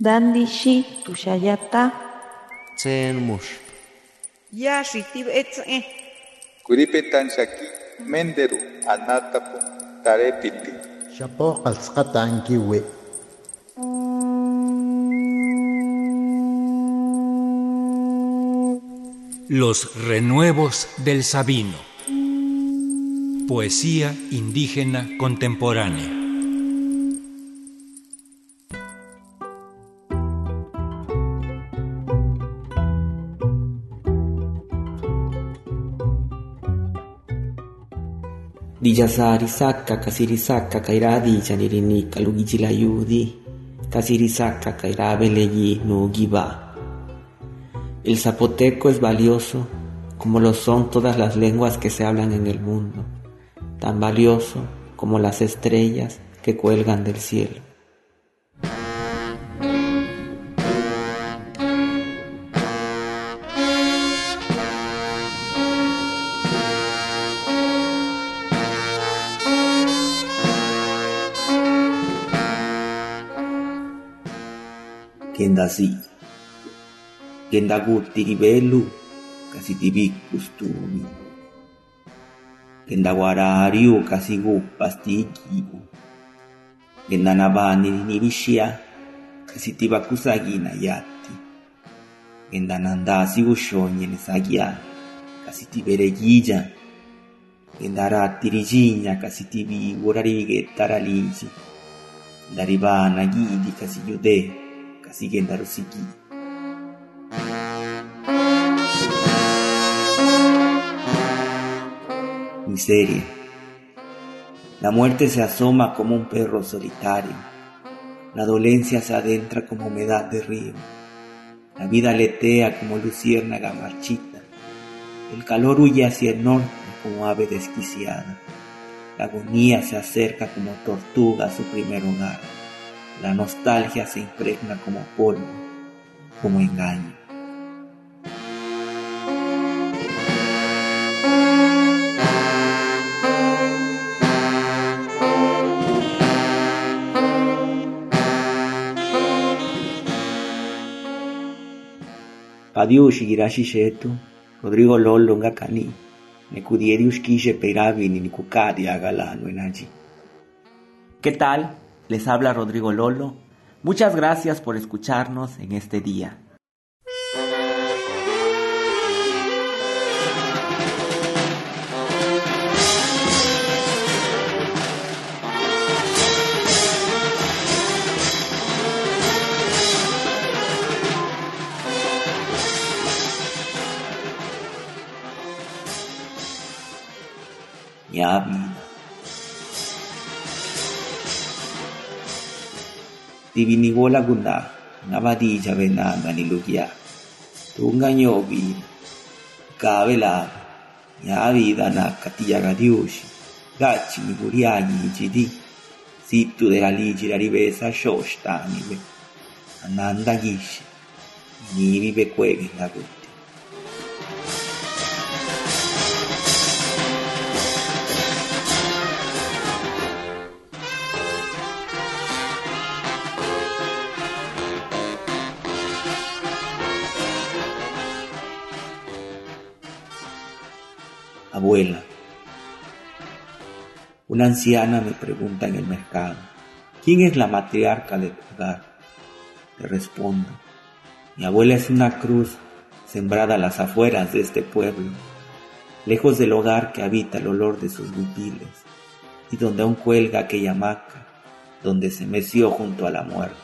Dandishi tushayata. Tsen mush. Yashitib etze. Kuripetan shaki menderu anatapu tarepiti. Shapo qalsqatan kiwi. Los renuevos del Sabino. Poesía indígena contemporánea. Dijasarisaka kasirisaka kairadi chanirini kalugichilayudi kasirisaka kairabeleyi nugiba. El zapoteco es valioso como lo son todas las lenguas que se hablan en el mundo, tan valioso como las estrellas que cuelgan del cielo. kenda si, kenda curti di pellu, casi ti costumi, kenda guarario casi coppa sti chipu, kenda di niviscia, casi ti paccusachina iatti, kenda nandasi coscioglie ne sachia, casi ti perechigia, kenda ratti ricigna casi ti pigura righetta ralici, da ripana chidi casi chiudetta, kasiyude kasigendarusigi. Miseria. La muerte se asoma como un perro solitario. La dolencia se adentra como humedad de río. La vida aletea como luciérnaga marchita. El calor huye hacia el norte como ave desquiciada. La agonía se acerca como tortuga a su primer hogar. La nostalgia se impregna como polvo, como engaño. Padiushi girashi shetu, Rodrigo Lolo ngakani, necudieri ushkishe peiravi ni nikukadi agalano enaji. ¿Qué tal? Les habla Rodrigo Lolo. Muchas gracias por escucharnos en este día. Ya vida. Divinigola gunda, nabadija venanga ni lugia. Tunga nyobi, kavela, ya vida na katiyaga diushi. Gachi ni buriani jidi. Situ de la ligi la ribesa shoshta nibe. Ananda gishi. Ni vive cuegue Abuela. Una anciana me pregunta en el mercado, ¿quién es la matriarca de tu hogar? Le respondo, mi abuela es una cruz sembrada a las afueras de este pueblo, lejos del hogar que habita el olor de sus huipiles, y donde aún cuelga aquella hamaca donde se meció junto a la muerte.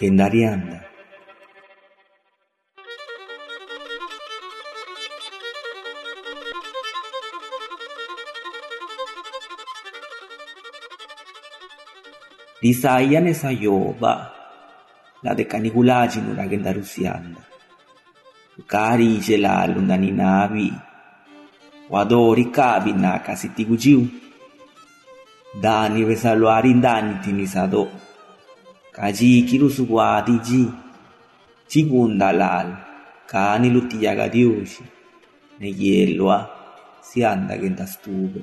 kendarian da. Risaiane sayoba, la de canigulagin una gendarusianda. Cari gela lunaninavi, wadori cavi na casitigugiu. Dani vesaluari indani tinisado. Kaji kirusuwadi ji. Chigundalal, kani lutiyaga diushi. Ne yelwa, si anda gentastube.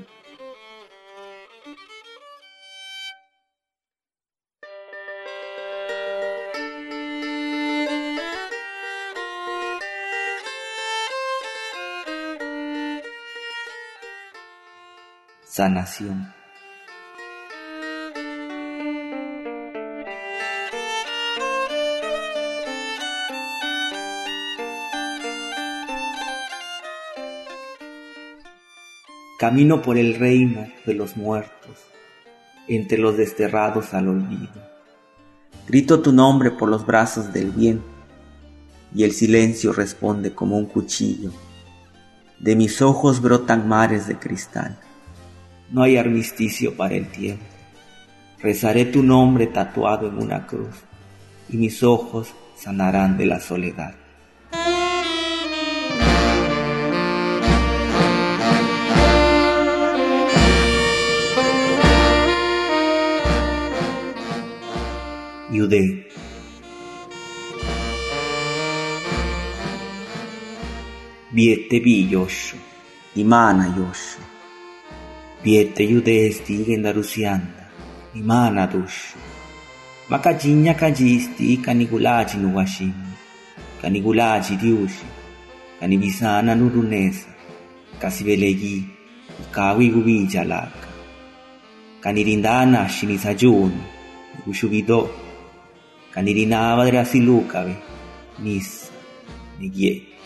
Sanación. Camino por el reino de los muertos, entre los desterrados al olvido. Grito tu nombre por los brazos del bien, y el silencio responde como un cuchillo. De mis ojos brotan mares de cristal. No hay armisticio para el tiempo. Rezaré tu nombre tatuado en una cruz, y mis ojos sanarán de la soledad. today. Biette yosh, imana yosh. Biette yude esti genda rusianda, imana dush. Makajinya kajisti kanikulaji nuwashini, kanikulaji diushi, kanibisana nurunesa, kasibelegi, ikawi gubijalaka. Kanirindana shinisajuni, ushubido. Kanirinaba de asilukabe, nis, negie.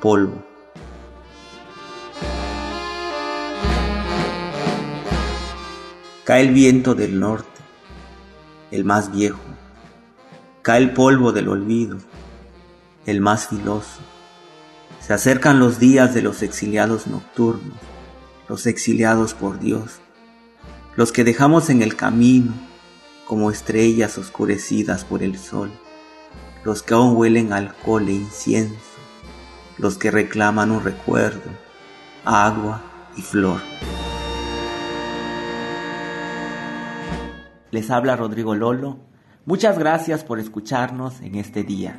Polvo. Cae el viento del norte, el más viejo. Cae el polvo del olvido, el más filoso. Se acercan los días de los exiliados nocturnos, los exiliados por Dios, los que dejamos en el camino como estrellas oscurecidas por el sol, los que aún huelen alcohol e incienso, los que reclaman un recuerdo, agua y flor. Les habla Rodrigo Lolo. Muchas gracias por escucharnos en este día.